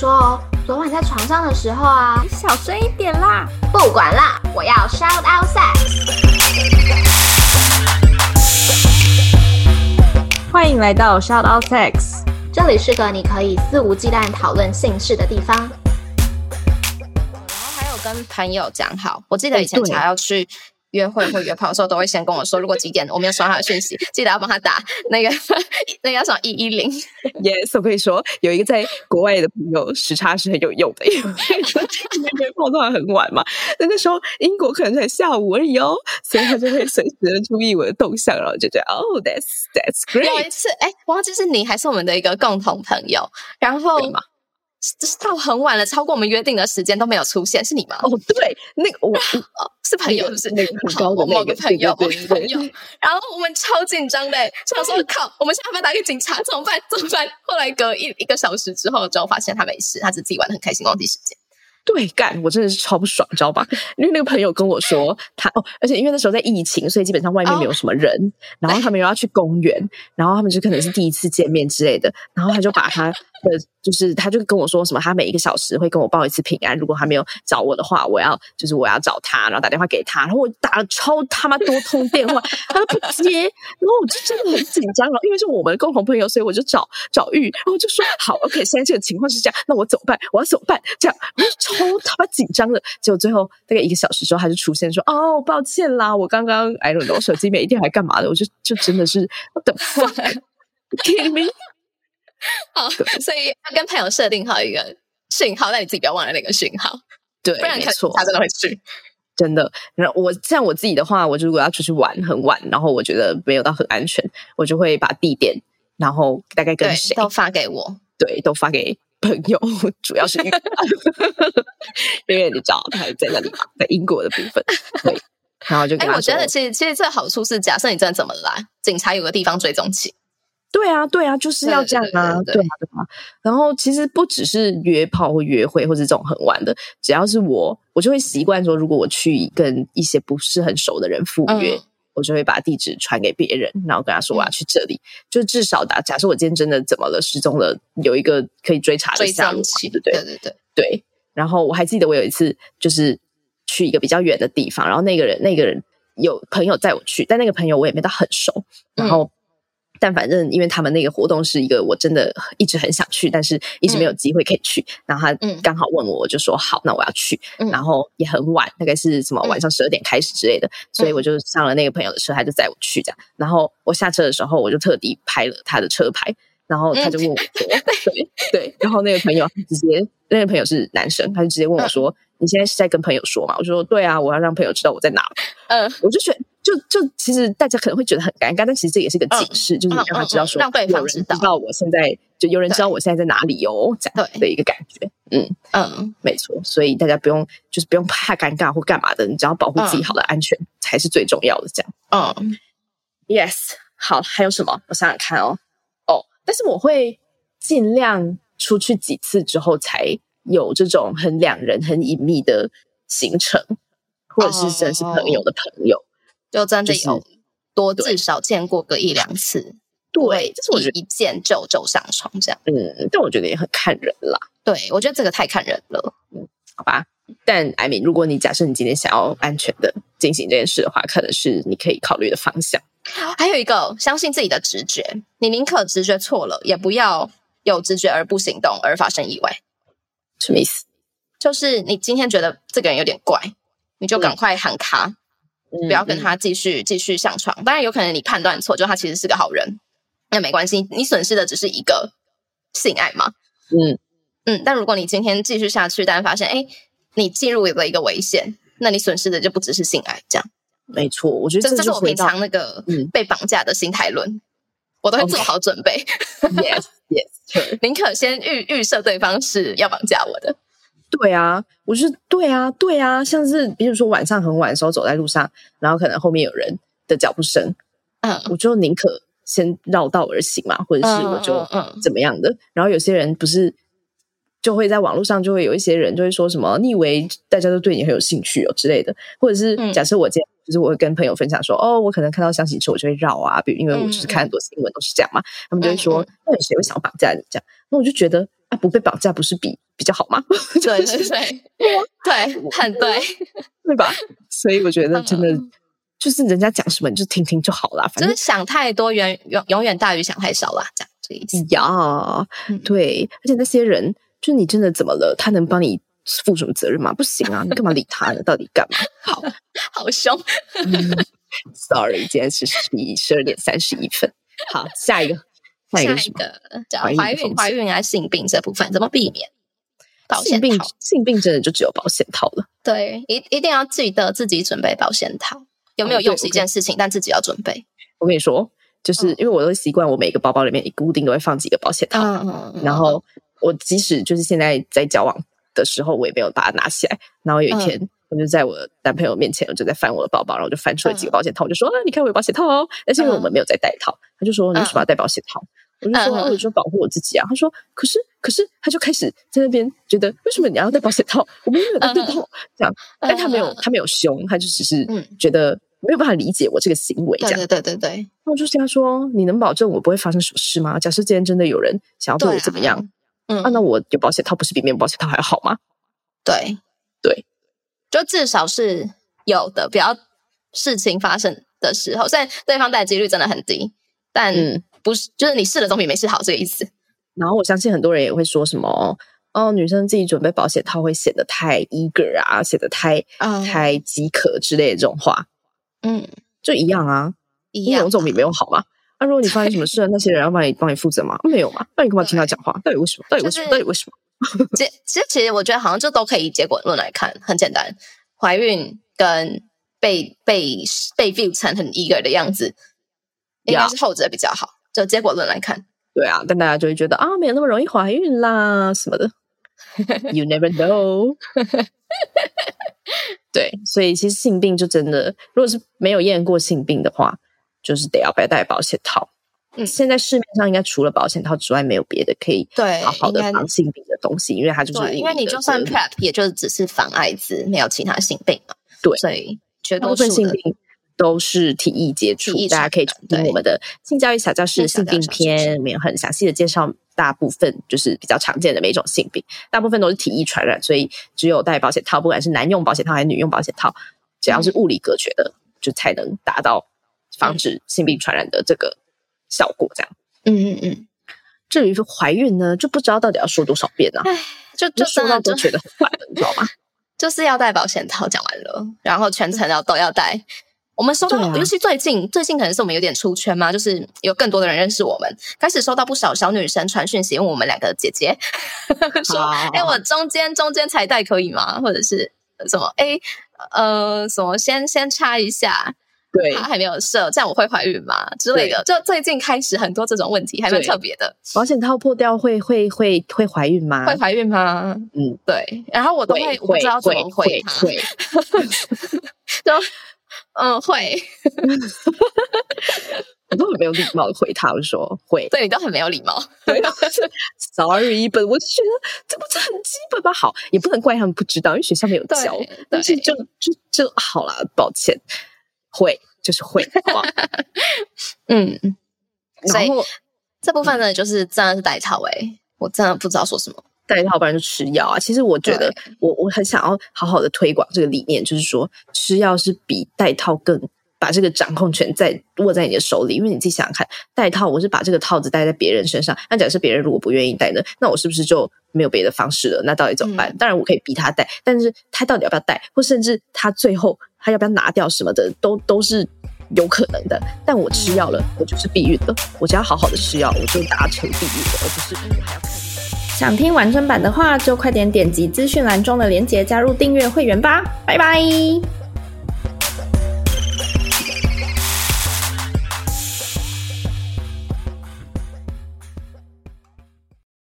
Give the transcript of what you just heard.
说哦，昨晚在床上的时候啊，你小声一点啦。不管啦，我要 shout out sex。欢迎来到 shout out sex，这里是个你可以肆无忌惮讨论性事的地方。然后还有跟朋友讲好，我记得以前才要去。约会或约炮的时候，都会先跟我说，如果几点我没有收到他的讯息，记得要帮他打那个 那个叫什么一一零。Yes，我可以说有一个在国外的朋友时差是很有用的，因为约炮通常很晚嘛，那个时候英国可能才下午而已哦，所以他就会随时的注意我的动向，然后就觉得哦，That's That's great。有一次，哎，忘记是你还是我们的一个共同朋友，然后。就是到很晚了，超过我们约定的时间都没有出现，是你吗？哦，对，那个我是朋友，是那个很高的某个朋友，朋友。然后我们超紧张的，想说靠，我们现在要不要打给警察？怎么办？怎么办？后来隔一一个小时之后，之后发现他没事，他只自己玩的很开心，忘记时间。对，干，我真的是超不爽，你知道吧？因为那个朋友跟我说，他哦，而且因为那时候在疫情，所以基本上外面没有什么人，哦、然后他们又要去公园，然后他们就可能是第一次见面之类的，然后他就把他的。就是，他就跟我说什么，他每一个小时会跟我报一次平安。如果他没有找我的话，我要就是我要找他，然后打电话给他。然后我打了超他妈多通电话，他都不接。然后我就真的很紧张了，因为是我们的共同朋友，所以我就找找玉，然后就说好，OK，现在这个情况是这样，那我怎么办？我要怎么办？这样，我就超他妈紧张的。结果最后大概一个小时之后，他就出现说：“哦，抱歉啦，我刚刚 I don't know，手机没电还干嘛的？”我就就真的是 What the me？好，所以要跟朋友设定好一个讯号，但你自己不要忘了那个讯号，对，不然没错，他真的会去，真的。然后我像我自己的话，我就如果要出去玩很晚，然后我觉得没有到很安全，我就会把地点，然后大概跟谁都发给我，对，都发给朋友，主要是因为 因为你知道他还在那里嘛，在英国的部分，对，然后就哎，我觉得其实其实这好处是，假设你真的怎么来，警察有个地方追踪器。对啊，对啊，就是要这样啊，对，对，对，对，啊，对啊。然后其实不只是约炮或约会，或者这种很晚的，只要是我，我就会习惯说，如果我去跟一些不是很熟的人赴约，嗯、我就会把地址传给别人，然后跟他说我要去这里，嗯、就至少打。假设我今天真的怎么了，失踪了，有一个可以追查的下落，对对对对对对。然后我还记得我有一次就是去一个比较远的地方，然后那个人那个人有朋友带我去，但那个朋友我也没到很熟，然后。嗯但反正，因为他们那个活动是一个我真的一直很想去，但是一直没有机会可以去。嗯、然后他刚好问我，我就说好，那我要去。嗯、然后也很晚，大概是什么晚上十二点开始之类的，嗯、所以我就上了那个朋友的车，他就载我去这样。然后我下车的时候，我就特地拍了他的车牌，然后他就问我说：“嗯、对对。”然后那个朋友直接，那个朋友是男生，他就直接问我说：“嗯、你现在是在跟朋友说嘛？”我就说：“对啊，我要让朋友知道我在哪。”嗯，我就觉得。就就其实大家可能会觉得很尴尬，但其实这也是个警示，嗯、就是让他知道说，让对方知道我现在就有人知道我现在在哪里哦，这样的一个感觉。嗯嗯，没错，所以大家不用就是不用怕尴尬或干嘛的，你只要保护自己好的安全才是最重要的。这样，嗯，Yes，好，还有什么？我想想看哦，哦，但是我会尽量出去几次之后才有这种很两人、很隐秘的行程，或者是真是朋友的朋友。就真的有多至少见过个一两次，对，就是我觉得一见就就上床这样，嗯，但我觉得也很看人啦，对，我觉得这个太看人了，嗯，好吧，但艾米，如果你假设你今天想要安全的进行这件事的话，可能是你可以考虑的方向。还有一个，相信自己的直觉，你宁可直觉错了，也不要有直觉而不行动而发生意外。什么意思？就是你今天觉得这个人有点怪，你就赶快喊卡。嗯不要跟他继续继续上床，当然有可能你判断错，就他其实是个好人，那没关系，你损失的只是一个性爱嘛。嗯嗯，但如果你今天继续下去，但发现哎，你进入了一个危险，那你损失的就不只是性爱，这样。没错，我觉得这，这是我平常那个被绑架的心态论，嗯、我都会做好准备。Okay. Yes, yes，宁可先预预设对方是要绑架我的。对啊，我是对啊，对啊，像是比如说晚上很晚的时候走在路上，然后可能后面有人的脚步声，嗯，我就宁可先绕道而行嘛，或者是我就嗯怎么样的。嗯嗯、然后有些人不是就会在网络上就会有一些人就会说什么，你以为大家都对你很有兴趣哦之类的，或者是假设我今天就是我会跟朋友分享说，哦，我可能看到厢型车我就会绕啊，比如因为我就是看很多新闻都是这样嘛，他们就会说，那有谁会想要绑架你这样？那我就觉得啊，不被绑架不是比比较好吗？对 对对，对，很对，对吧？所以我觉得真的就是人家讲什么你就听听就好了，反正想太多远永永远大于想太少啦，这样这意思呀。对，而且那些人，就你真的怎么了？他能帮你负什么责任吗？不行啊，你干嘛理他呢？到底干嘛？好好凶。Sorry，今天是十一十二点三十一分。好，下一个，下一个叫怀孕、怀孕啊，性病这部分怎么避免？保险套，性病真的就只有保险套了。对，一一定要记得自己准备保险套。有没有用是一件事情，但自己要准备。我跟你说，就是因为我都习惯，我每个包包里面一固定都会放几个保险套。然后我即使就是现在在交往的时候，我也没有把它拿起来。然后有一天。我就在我男朋友面前，我就在翻我的包包，然后我就翻出了几个保险套，我就说：“啊，你看我有保险套哦。”但是因为我们没有在戴套，他就说：“你为什么要戴保险套？”我就说：“我就保护我自己啊。”他说：“可是，可是，他就开始在那边觉得，为什么你要戴保险套？我们没有戴套，这样。但他没有，他没有凶，他就只是觉得没有办法理解我这个行为，这样。对对对对。那我就跟他说：“你能保证我不会发生什么事吗？假设今天真的有人想要对我怎么样，嗯，那我有保险套不是比没有保险套还好吗？”对对。就至少是有的，不要事情发生的时候，虽然对方戴的几率真的很低，但不是，就是你试了总比没试好这个意思。然后我相信很多人也会说什么哦，女生自己准备保险套会显得太 eager 啊，显得太、嗯、太饥渴之类的这种话。嗯，就一样啊，一样总比没有好嘛。那、啊、如果你发生什么事，那些人要帮你帮你负责吗？没有嘛？那你干嘛听他讲话？到底为什么？到底为什么？就是、到底为什么？其其实，其实我觉得好像就都可以结果论来看，很简单。怀孕跟被被被 view 成很 eager 的样子，应该是后者比较好。就结果论来看，对啊，但大家就会觉得啊，没有那么容易怀孕啦什么的。You never know。对，所以其实性病就真的，如果是没有验过性病的话，就是得要不要戴保险套。嗯，现在市面上应该除了保险套之外，没有别的可以对好好的防性病的东西，因为它就是因为你就算 PrEP，也就只是防艾滋，没有其他性病嘛。对，所以绝大部分性病都是体液接触。大家可以听我们的性教育小教室性病篇，里面很详细的介绍大部分就是比较常见的每一种性病，大部分都是体液传染，所以只有戴保险套，不管是男用保险套还是女用保险套，只要是物理隔绝的，就才能达到防止性病传染的这个。效果这样，嗯嗯嗯。至于说怀孕呢，就不知道到底要说多少遍呢？哎，就就说到都觉得很烦，你知道吗？就是要戴保险套，讲完了，然后全程要都要戴。我们收到，尤其最近最近可能是我们有点出圈嘛，就是有更多的人认识我们，开始收到不少小女生传讯息问我们两个姐姐，说：“哎，我中间中间彩带可以吗？或者是什么？哎，呃，什么先先插一下。”对，他还没有射，这样我会怀孕吗？之类的，就最近开始很多这种问题，还蛮特别的。保险套破掉会会会会怀孕吗？会怀孕吗？嗯，对。然后我都会，我不知道怎么回他，会，就嗯会，我都很没有礼貌的回他，我说会。对，你都很没有礼貌。对，sorry，本我就觉得这不是很基本吗？好，也不能怪他们不知道，因为学校没有教。但是就就就好了，抱歉。会就是会，好嗯，然后这部分呢，就是真的是代草哎、欸，我真的不知道说什么，戴套不然就吃药啊。其实我觉得我我很想要好好的推广这个理念，就是说吃药是比戴套更把这个掌控权在握在你的手里，因为你自己想想看，戴套我是把这个套子戴在别人身上，那假设别人如果不愿意戴呢，那我是不是就没有别的方式了？那到底怎么办？嗯、当然我可以逼他戴，但是他到底要不要戴，或甚至他最后。他要不要拿掉什么的，都都是有可能的。但我吃药了，我就是避孕了。我只要好好的吃药，我就达成避孕了，而不是还要看。想听完整版的话，就快点点击资讯栏中的链接，加入订阅会员吧。拜拜。